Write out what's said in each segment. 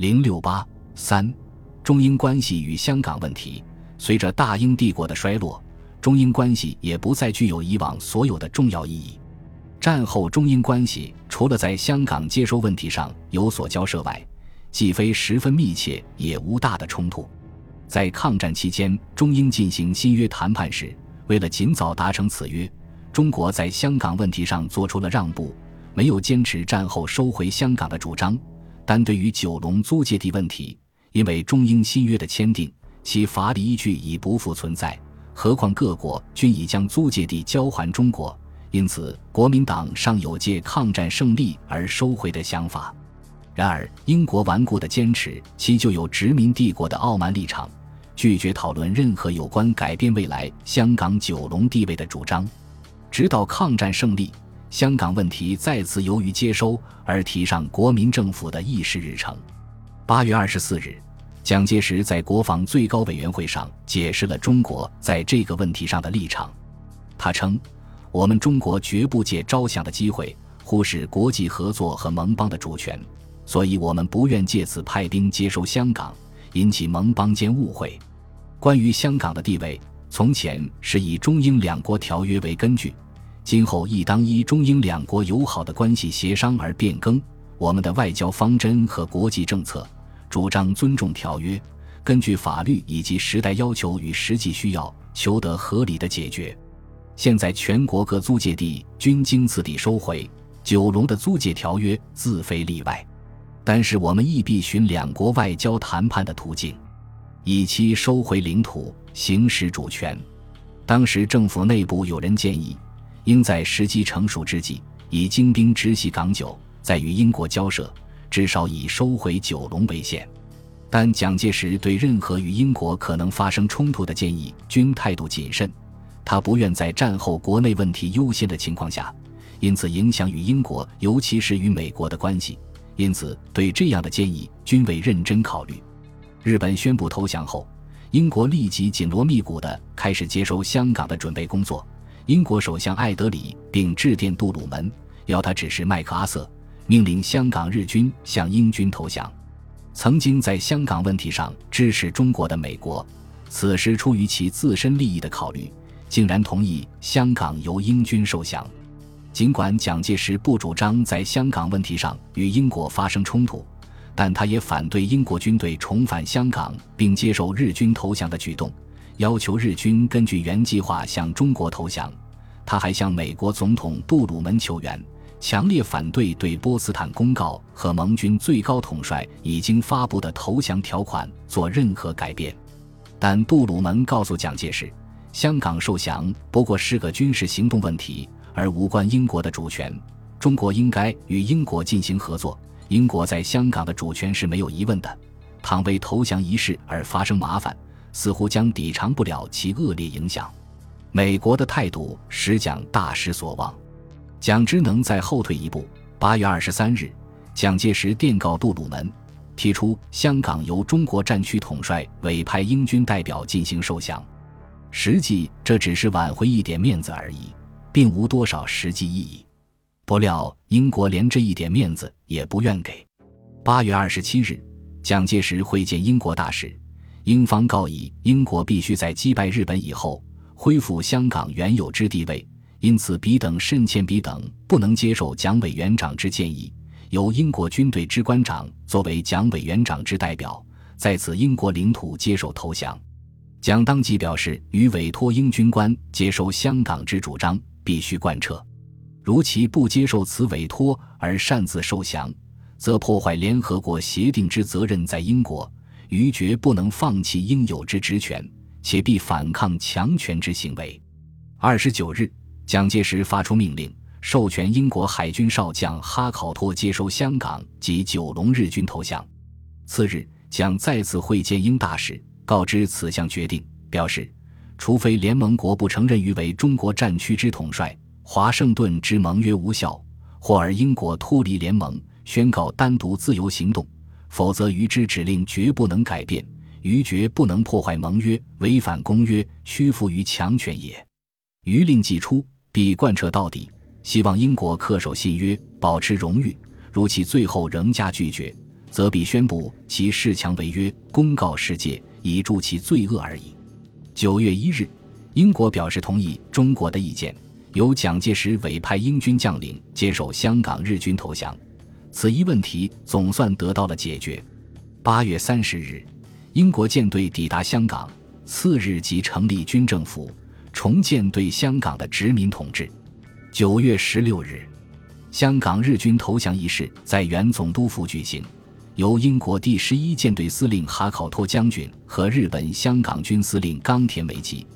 零六八三，中英关系与香港问题。随着大英帝国的衰落，中英关系也不再具有以往所有的重要意义。战后中英关系除了在香港接收问题上有所交涉外，既非十分密切，也无大的冲突。在抗战期间，中英进行新约谈判时，为了尽早达成此约，中国在香港问题上做出了让步，没有坚持战后收回香港的主张。但对于九龙租界地问题，因为中英新约的签订，其法理依据已不复存在。何况各国均已将租界地交还中国，因此国民党尚有借抗战胜利而收回的想法。然而，英国顽固地坚持其就有殖民帝国的傲慢立场，拒绝讨论任何有关改变未来香港九龙地位的主张。直到抗战胜利。香港问题再次由于接收而提上国民政府的议事日程。八月二十四日，蒋介石在国防最高委员会上解释了中国在这个问题上的立场。他称：“我们中国绝不借招降的机会忽视国际合作和盟邦的主权，所以我们不愿借此派兵接收香港，引起盟邦间误会。关于香港的地位，从前是以中英两国条约为根据。”今后亦当依中英两国友好的关系协商而变更我们的外交方针和国际政策，主张尊重条约，根据法律以及时代要求与实际需要，求得合理的解决。现在全国各租界地均经此地收回，九龙的租界条约自非例外。但是我们亦必循两国外交谈判的途径，以期收回领土，行使主权。当时政府内部有人建议。应在时机成熟之际，以精兵直袭港九，再与英国交涉，至少以收回九龙为限。但蒋介石对任何与英国可能发生冲突的建议均态度谨慎，他不愿在战后国内问题优先的情况下，因此影响与英国，尤其是与美国的关系。因此，对这样的建议均未认真考虑。日本宣布投降后，英国立即紧锣密鼓地开始接收香港的准备工作。英国首相艾德里并致电杜鲁门，要他指示麦克阿瑟，命令香港日军向英军投降。曾经在香港问题上支持中国的美国，此时出于其自身利益的考虑，竟然同意香港由英军受降。尽管蒋介石不主张在香港问题上与英国发生冲突，但他也反对英国军队重返香港并接受日军投降的举动。要求日军根据原计划向中国投降，他还向美国总统杜鲁门求援，强烈反对对波茨坦公告和盟军最高统帅已经发布的投降条款做任何改变。但杜鲁门告诉蒋介石，香港受降不过是个军事行动问题，而无关英国的主权。中国应该与英国进行合作，英国在香港的主权是没有疑问的。倘为投降一事而发生麻烦，似乎将抵偿不了其恶劣影响，美国的态度使蒋大失所望。蒋之能再后退一步。八月二十三日，蒋介石电告杜鲁门，提出香港由中国战区统帅委派英军代表进行受降。实际这只是挽回一点面子而已，并无多少实际意义。不料英国连这一点面子也不愿给。八月二十七日，蒋介石会见英国大使。英方告以英国必须在击败日本以后恢复香港原有之地位，因此彼等甚欠彼等不能接受蒋委员长之建议，由英国军队之官长作为蒋委员长之代表，在此英国领土接受投降。蒋当即表示，与委托英军官接收香港之主张必须贯彻，如其不接受此委托而擅自受降，则破坏联合国协定之责任在英国。于绝不能放弃应有之职权，且必反抗强权之行为。二十九日，蒋介石发出命令，授权英国海军少将哈考托接收香港及九龙日军投降。次日，蒋再次会见英大使，告知此项决定，表示，除非联盟国不承认于为中国战区之统帅，华盛顿之盟约无效，或而英国脱离联盟，宣告单独自由行动。否则，于之指令绝不能改变，于绝不能破坏盟约、违反公约、屈服于强权也。于令既出，必贯彻到底。希望英国恪守信约，保持荣誉。如其最后仍加拒绝，则必宣布其恃强违约，公告世界，以助其罪恶而已。九月一日，英国表示同意中国的意见，由蒋介石委派英军将领接手香港日军投降，此一问题总算得到了解决。八月三十日，英国舰队抵达香港，次日即成立军政府，重建对香港的殖民统治。九月十六日，香港日军投降仪式在原总督府举行，由英国第十一舰队司令哈考托将军和日本香港军司令冈田美吉、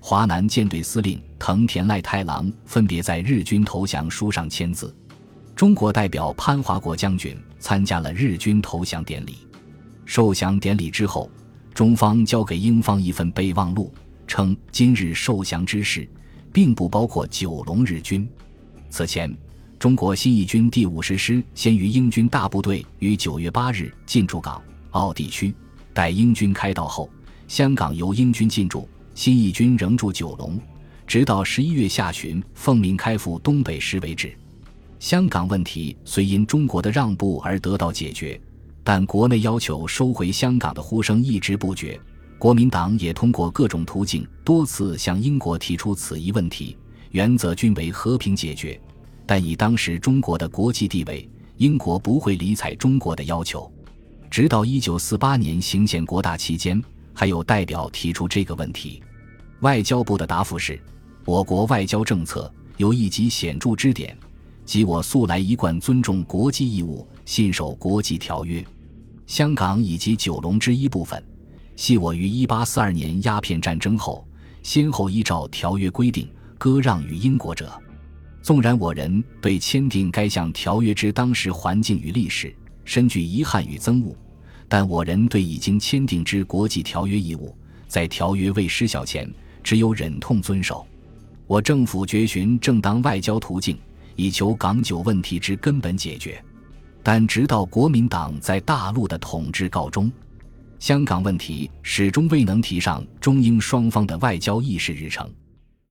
华南舰队司令藤田赖太郎分别在日军投降书上签字。中国代表潘华国将军参加了日军投降典礼。受降典礼之后，中方交给英方一份备忘录，称今日受降之事。并不包括九龙日军。此前，中国新一军第五十师先于英军大部队于九月八日进驻港澳地区，待英军开道后，香港由英军进驻，新一军仍驻九龙，直到十一月下旬奉命开赴东北时为止。香港问题虽因中国的让步而得到解决，但国内要求收回香港的呼声一直不绝。国民党也通过各种途径多次向英国提出此一问题，原则均为和平解决。但以当时中国的国际地位，英国不会理睬中国的要求。直到一九四八年行宪国大期间，还有代表提出这个问题。外交部的答复是：我国外交政策有一极显著之点，即我素来一贯尊重国际义务，信守国际条约。香港以及九龙之一部分。系我于一八四二年鸦片战争后，先后依照条约规定割让于英国者。纵然我人对签订该项条约之当时环境与历史深具遗憾与憎恶，但我人对已经签订之国际条约义务，在条约未失效前，只有忍痛遵守。我政府绝寻正当外交途径，以求港九问题之根本解决。但直到国民党在大陆的统治告终。香港问题始终未能提上中英双方的外交议事日程。